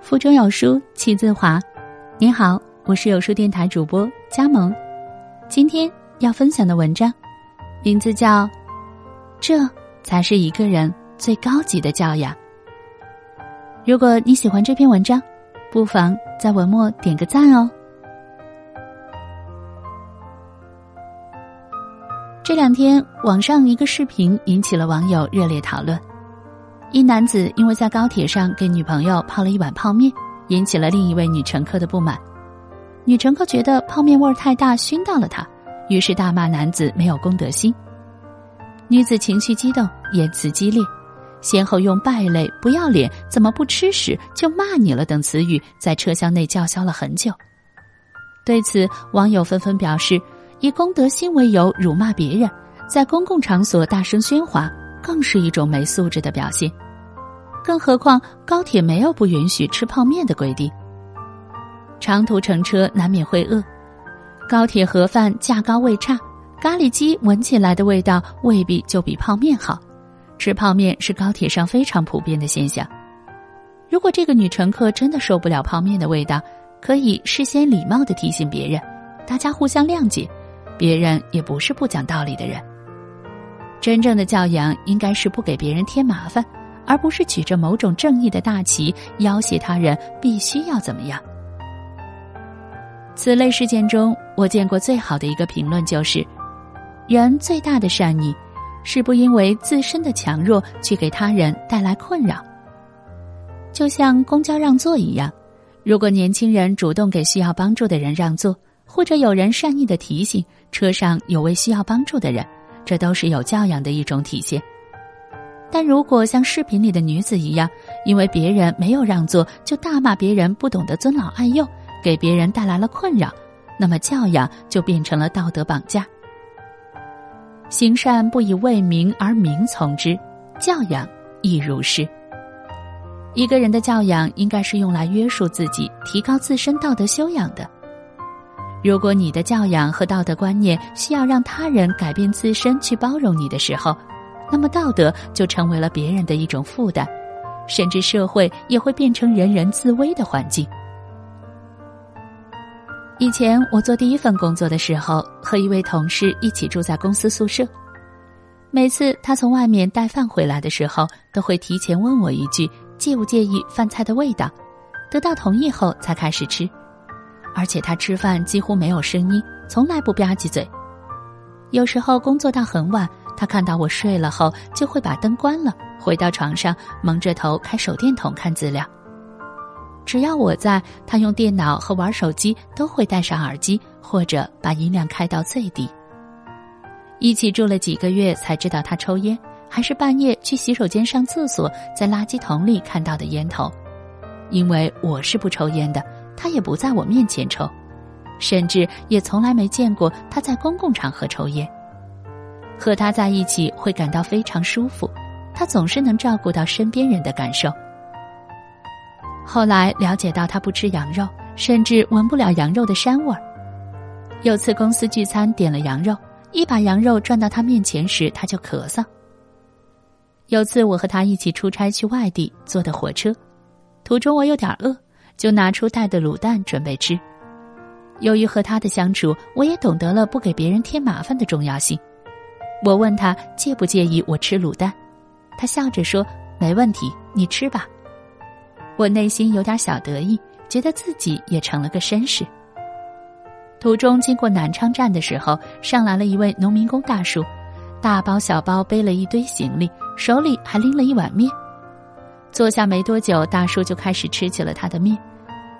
腹中有书气自华。你好，我是有书电台主播佳萌。今天要分享的文章，名字叫《这才是一个人最高级的教养》。如果你喜欢这篇文章，不妨在文末点个赞哦。这两天，网上一个视频引起了网友热烈讨论。一男子因为在高铁上给女朋友泡了一碗泡面，引起了另一位女乘客的不满。女乘客觉得泡面味儿太大，熏到了她，于是大骂男子没有公德心。女子情绪激动，言辞激烈，先后用“败类”“不要脸”“怎么不吃屎”“就骂你了”等词语在车厢内叫嚣了很久。对此，网友纷纷表示，以公德心为由辱骂别人，在公共场所大声喧哗。更是一种没素质的表现，更何况高铁没有不允许吃泡面的规定。长途乘车难免会饿，高铁盒饭价高味差，咖喱鸡闻起来的味道未必就比泡面好。吃泡面是高铁上非常普遍的现象。如果这个女乘客真的受不了泡面的味道，可以事先礼貌的提醒别人，大家互相谅解，别人也不是不讲道理的人。真正的教养应该是不给别人添麻烦，而不是举着某种正义的大旗要挟他人必须要怎么样。此类事件中，我见过最好的一个评论就是：人最大的善意，是不因为自身的强弱去给他人带来困扰。就像公交让座一样，如果年轻人主动给需要帮助的人让座，或者有人善意的提醒车上有位需要帮助的人。这都是有教养的一种体现，但如果像视频里的女子一样，因为别人没有让座就大骂别人不懂得尊老爱幼，给别人带来了困扰，那么教养就变成了道德绑架。行善不以为名而名从之，教养亦如是。一个人的教养应该是用来约束自己、提高自身道德修养的。如果你的教养和道德观念需要让他人改变自身去包容你的时候，那么道德就成为了别人的一种负担，甚至社会也会变成人人自危的环境。以前我做第一份工作的时候，和一位同事一起住在公司宿舍，每次他从外面带饭回来的时候，都会提前问我一句介不介意饭菜的味道，得到同意后才开始吃。而且他吃饭几乎没有声音，从来不吧唧嘴。有时候工作到很晚，他看到我睡了后，就会把灯关了，回到床上蒙着头开手电筒看资料。只要我在，他用电脑和玩手机都会戴上耳机，或者把音量开到最低。一起住了几个月，才知道他抽烟，还是半夜去洗手间上厕所，在垃圾桶里看到的烟头。因为我是不抽烟的。他也不在我面前抽，甚至也从来没见过他在公共场合抽烟。和他在一起会感到非常舒服，他总是能照顾到身边人的感受。后来了解到他不吃羊肉，甚至闻不了羊肉的膻味儿。有次公司聚餐点了羊肉，一把羊肉转到他面前时，他就咳嗽。有次我和他一起出差去外地，坐的火车，途中我有点饿。就拿出带的卤蛋准备吃。由于和他的相处，我也懂得了不给别人添麻烦的重要性。我问他介不介意我吃卤蛋，他笑着说：“没问题，你吃吧。”我内心有点小得意，觉得自己也成了个绅士。途中经过南昌站的时候，上来了一位农民工大叔，大包小包背了一堆行李，手里还拎了一碗面。坐下没多久，大叔就开始吃起了他的面。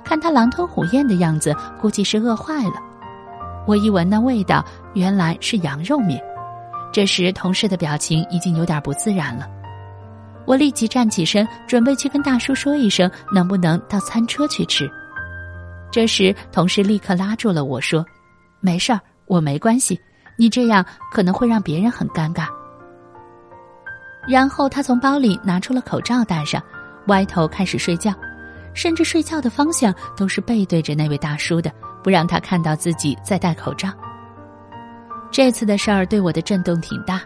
看他狼吞虎咽的样子，估计是饿坏了。我一闻那味道，原来是羊肉面。这时，同事的表情已经有点不自然了。我立即站起身，准备去跟大叔说一声，能不能到餐车去吃。这时，同事立刻拉住了我说：“没事儿，我没关系。你这样可能会让别人很尴尬。”然后他从包里拿出了口罩戴上，歪头开始睡觉，甚至睡觉的方向都是背对着那位大叔的，不让他看到自己在戴口罩。这次的事儿对我的震动挺大，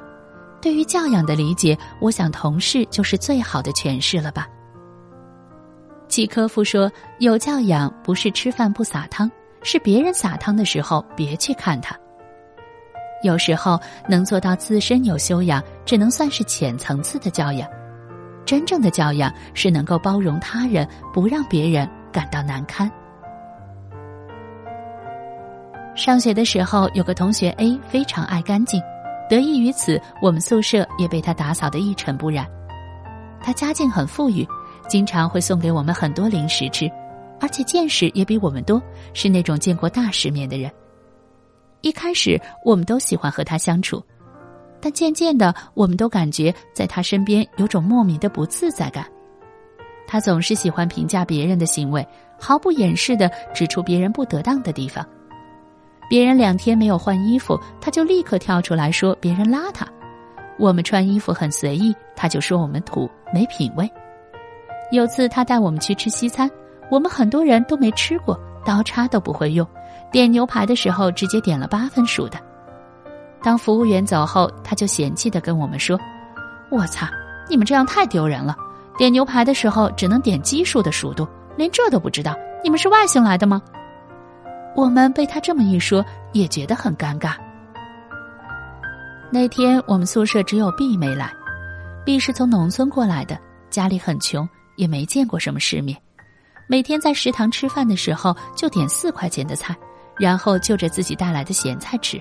对于教养的理解，我想同事就是最好的诠释了吧。契科夫说：“有教养不是吃饭不撒汤，是别人撒汤的时候别去看他。”有时候能做到自身有修养，只能算是浅层次的教养。真正的教养是能够包容他人，不让别人感到难堪。上学的时候，有个同学 A 非常爱干净，得益于此，我们宿舍也被他打扫得一尘不染。他家境很富裕，经常会送给我们很多零食吃，而且见识也比我们多，是那种见过大世面的人。一开始，我们都喜欢和他相处，但渐渐的，我们都感觉在他身边有种莫名的不自在感。他总是喜欢评价别人的行为，毫不掩饰的指出别人不得当的地方。别人两天没有换衣服，他就立刻跳出来说别人邋遢；我们穿衣服很随意，他就说我们土没品位。有次他带我们去吃西餐，我们很多人都没吃过，刀叉都不会用。点牛排的时候，直接点了八分熟的。当服务员走后，他就嫌弃的跟我们说：“我擦，你们这样太丢人了！点牛排的时候只能点奇数的熟度，连这都不知道，你们是外星来的吗？”我们被他这么一说，也觉得很尴尬。那天我们宿舍只有 B 没来，B 是从农村过来的，家里很穷，也没见过什么世面，每天在食堂吃饭的时候就点四块钱的菜。然后就着自己带来的咸菜吃。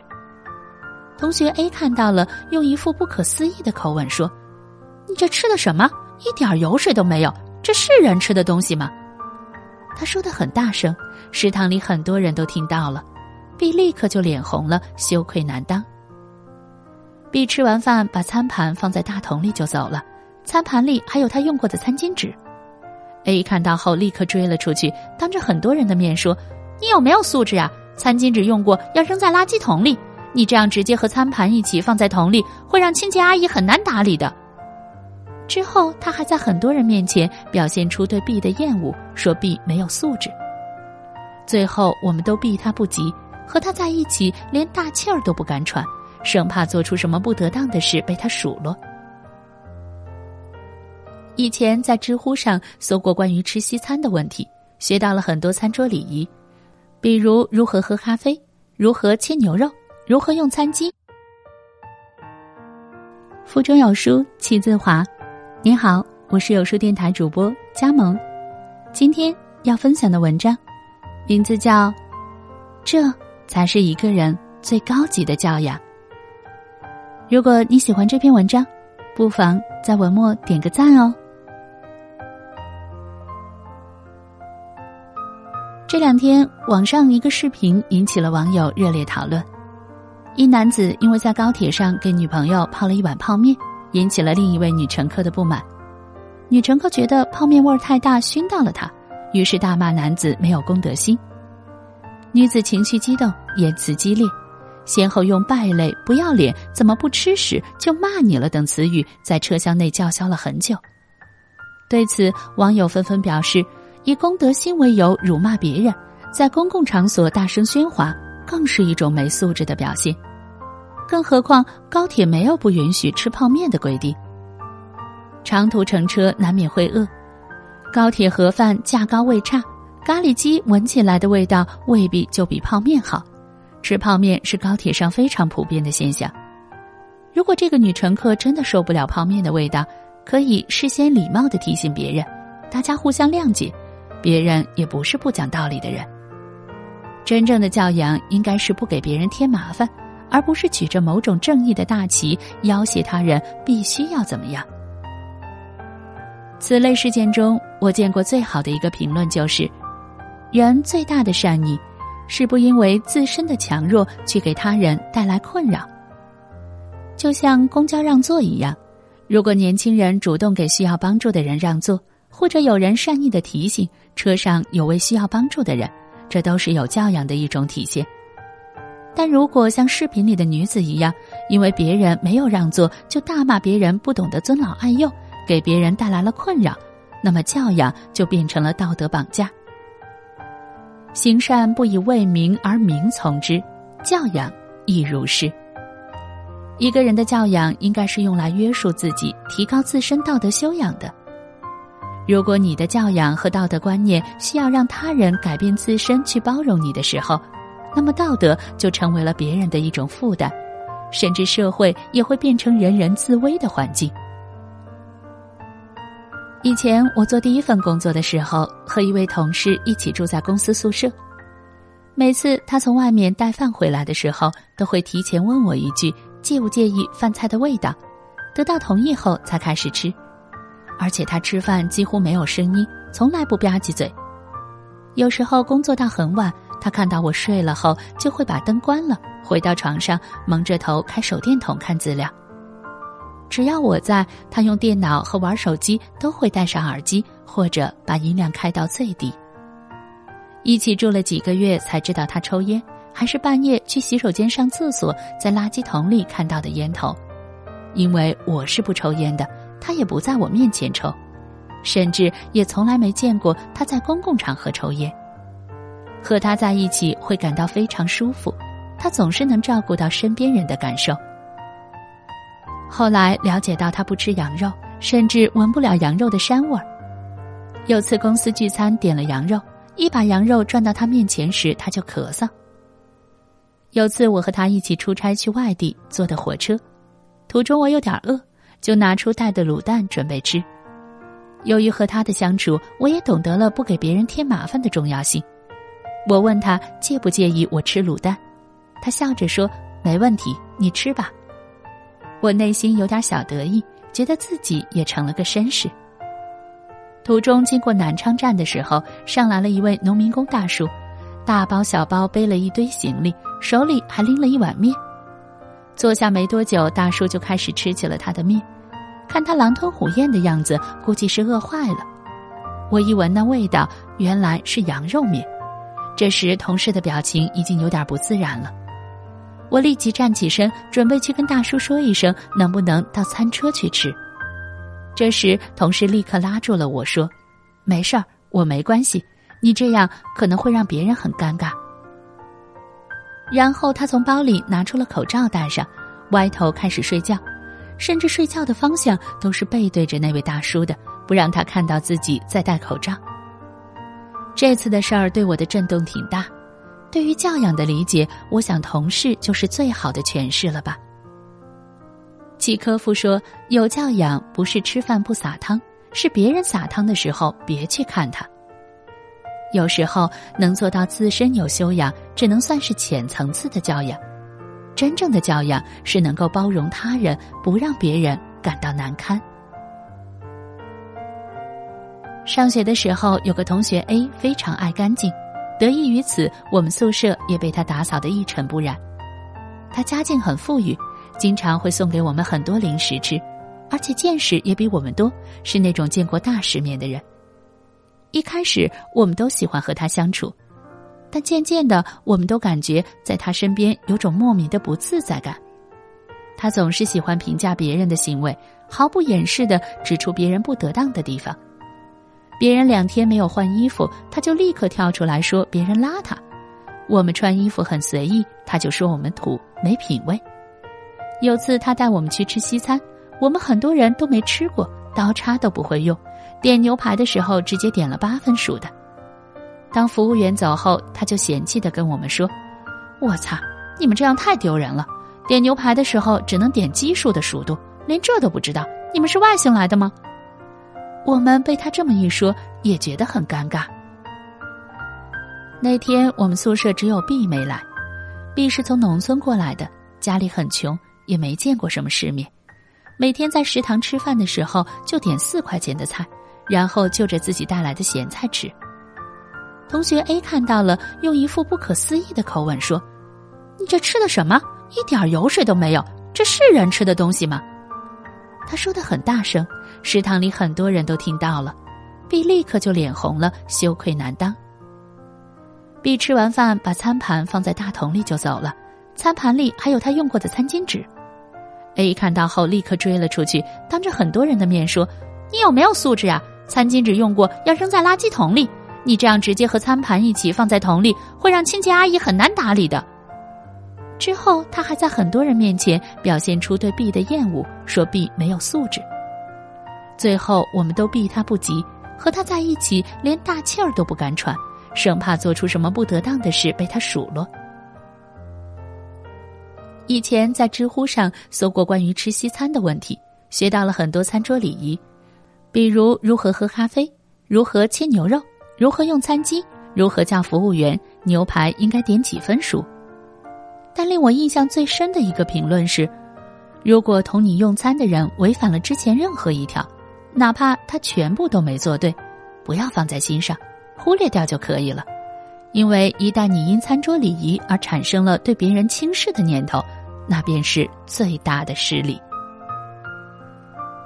同学 A 看到了，用一副不可思议的口吻说：“你这吃的什么？一点油水都没有，这是人吃的东西吗？”他说的很大声，食堂里很多人都听到了。B 立刻就脸红了，羞愧难当。B 吃完饭，把餐盘放在大桶里就走了，餐盘里还有他用过的餐巾纸。A 看到后，立刻追了出去，当着很多人的面说：“你有没有素质啊？”餐巾纸用过要扔在垃圾桶里，你这样直接和餐盘一起放在桶里，会让清洁阿姨很难打理的。之后，他还在很多人面前表现出对 B 的厌恶，说 B 没有素质。最后，我们都避他不及，和他在一起连大气儿都不敢喘，生怕做出什么不得当的事被他数落。以前在知乎上搜过关于吃西餐的问题，学到了很多餐桌礼仪。比如如何喝咖啡，如何切牛肉，如何用餐机。腹中有书气自华。你好，我是有书电台主播佳萌。今天要分享的文章，名字叫《这才是一个人最高级的教养》。如果你喜欢这篇文章，不妨在文末点个赞哦。这两天，网上一个视频引起了网友热烈讨论。一男子因为在高铁上给女朋友泡了一碗泡面，引起了另一位女乘客的不满。女乘客觉得泡面味儿太大，熏到了她，于是大骂男子没有公德心。女子情绪激动，言辞激烈，先后用“败类”“不要脸”“怎么不吃屎”“就骂你了”等词语在车厢内叫嚣了很久。对此，网友纷纷表示。以公德心为由辱骂别人，在公共场所大声喧哗，更是一种没素质的表现。更何况高铁没有不允许吃泡面的规定。长途乘车难免会饿，高铁盒饭价高味差，咖喱鸡闻起来的味道未必就比泡面好。吃泡面是高铁上非常普遍的现象。如果这个女乘客真的受不了泡面的味道，可以事先礼貌的提醒别人，大家互相谅解。别人也不是不讲道理的人。真正的教养应该是不给别人添麻烦，而不是举着某种正义的大旗要挟他人必须要怎么样。此类事件中，我见过最好的一个评论就是：人最大的善意，是不因为自身的强弱去给他人带来困扰。就像公交让座一样，如果年轻人主动给需要帮助的人让座。或者有人善意的提醒车上有位需要帮助的人，这都是有教养的一种体现。但如果像视频里的女子一样，因为别人没有让座就大骂别人不懂得尊老爱幼，给别人带来了困扰，那么教养就变成了道德绑架。行善不以为名而名从之，教养亦如是。一个人的教养应该是用来约束自己、提高自身道德修养的。如果你的教养和道德观念需要让他人改变自身去包容你的时候，那么道德就成为了别人的一种负担，甚至社会也会变成人人自危的环境。以前我做第一份工作的时候，和一位同事一起住在公司宿舍。每次他从外面带饭回来的时候，都会提前问我一句介不介意饭菜的味道，得到同意后才开始吃。而且他吃饭几乎没有声音，从来不吧唧嘴。有时候工作到很晚，他看到我睡了后，就会把灯关了，回到床上蒙着头开手电筒看资料。只要我在，他用电脑和玩手机都会戴上耳机，或者把音量开到最低。一起住了几个月，才知道他抽烟，还是半夜去洗手间上厕所，在垃圾桶里看到的烟头。因为我是不抽烟的，他也不在我面前抽，甚至也从来没见过他在公共场合抽烟。和他在一起会感到非常舒服，他总是能照顾到身边人的感受。后来了解到他不吃羊肉，甚至闻不了羊肉的膻味儿。有次公司聚餐点了羊肉，一把羊肉转到他面前时，他就咳嗽。有次我和他一起出差去外地，坐的火车，途中我有点饿，就拿出带的卤蛋准备吃。由于和他的相处，我也懂得了不给别人添麻烦的重要性。我问他介不介意我吃卤蛋，他笑着说：“没问题，你吃吧。”我内心有点小得意，觉得自己也成了个绅士。途中经过南昌站的时候，上来了一位农民工大叔，大包小包背了一堆行李，手里还拎了一碗面。坐下没多久，大叔就开始吃起了他的面，看他狼吞虎咽的样子，估计是饿坏了。我一闻那味道，原来是羊肉面。这时，同事的表情已经有点不自然了。我立即站起身，准备去跟大叔说一声，能不能到餐车去吃。这时，同事立刻拉住了我说：“没事儿，我没关系。你这样可能会让别人很尴尬。”然后他从包里拿出了口罩戴上，歪头开始睡觉，甚至睡觉的方向都是背对着那位大叔的，不让他看到自己在戴口罩。这次的事儿对我的震动挺大。对于教养的理解，我想同事就是最好的诠释了吧。契科夫说：“有教养不是吃饭不撒汤，是别人撒汤的时候别去看他。”有时候能做到自身有修养，只能算是浅层次的教养。真正的教养是能够包容他人，不让别人感到难堪。上学的时候，有个同学 A 非常爱干净。得益于此，我们宿舍也被他打扫得一尘不染。他家境很富裕，经常会送给我们很多零食吃，而且见识也比我们多，是那种见过大世面的人。一开始我们都喜欢和他相处，但渐渐的，我们都感觉在他身边有种莫名的不自在感。他总是喜欢评价别人的行为，毫不掩饰的指出别人不得当的地方。别人两天没有换衣服，他就立刻跳出来说别人邋遢；我们穿衣服很随意，他就说我们土没品位。有次他带我们去吃西餐，我们很多人都没吃过，刀叉都不会用，点牛排的时候直接点了八分熟的。当服务员走后，他就嫌弃的跟我们说：“我擦，你们这样太丢人了！点牛排的时候只能点奇数的熟度，连这都不知道，你们是外星来的吗？”我们被他这么一说，也觉得很尴尬。那天我们宿舍只有 B 没来，B 是从农村过来的，家里很穷，也没见过什么世面。每天在食堂吃饭的时候，就点四块钱的菜，然后就着自己带来的咸菜吃。同学 A 看到了，用一副不可思议的口吻说：“你这吃的什么？一点油水都没有，这是人吃的东西吗？”他说的很大声。食堂里很多人都听到了，B 立刻就脸红了，羞愧难当。B 吃完饭，把餐盘放在大桶里就走了，餐盘里还有他用过的餐巾纸。A 看到后立刻追了出去，当着很多人的面说：“你有没有素质啊？餐巾纸用过要扔在垃圾桶里，你这样直接和餐盘一起放在桶里，会让清洁阿姨很难打理的。”之后，他还在很多人面前表现出对 B 的厌恶，说 B 没有素质。最后，我们都避他不及，和他在一起连大气儿都不敢喘，生怕做出什么不得当的事被他数落。以前在知乎上搜过关于吃西餐的问题，学到了很多餐桌礼仪，比如如何喝咖啡，如何切牛肉，如何用餐机，如何叫服务员，牛排应该点几分熟。但令我印象最深的一个评论是：如果同你用餐的人违反了之前任何一条。哪怕他全部都没做对，不要放在心上，忽略掉就可以了。因为一旦你因餐桌礼仪而产生了对别人轻视的念头，那便是最大的失礼。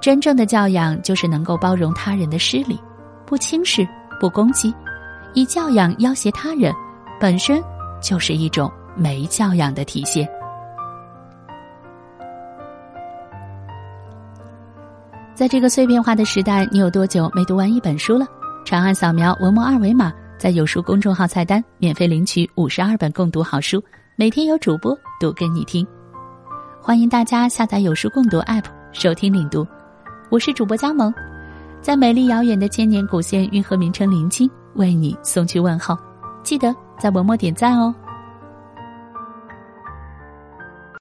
真正的教养就是能够包容他人的失礼，不轻视，不攻击，以教养要挟他人，本身就是一种没教养的体现。在这个碎片化的时代，你有多久没读完一本书了？长按扫描文末二维码，在有书公众号菜单免费领取五十二本共读好书，每天有主播读给你听。欢迎大家下载有书共读 App 收听领读。我是主播佳萌，在美丽遥远的千年古县运河名城临清为你送去问候。记得在文末点赞哦。